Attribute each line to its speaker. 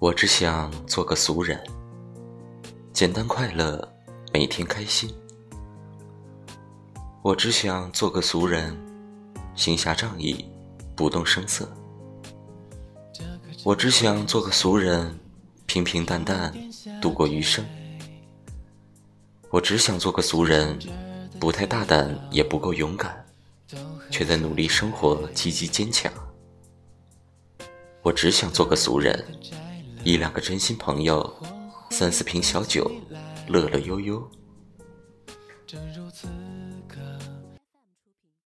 Speaker 1: 我只想做个俗人，简单快乐，每天开心。我只想做个俗人，行侠仗义，不动声色。我只想做个俗人，平平淡淡度过余生。我只想做个俗人，不太大胆，也不够勇敢，却在努力生活，积极坚强。我只想做个俗人。一两个真心朋友，三四瓶小酒，乐乐悠悠。正如此。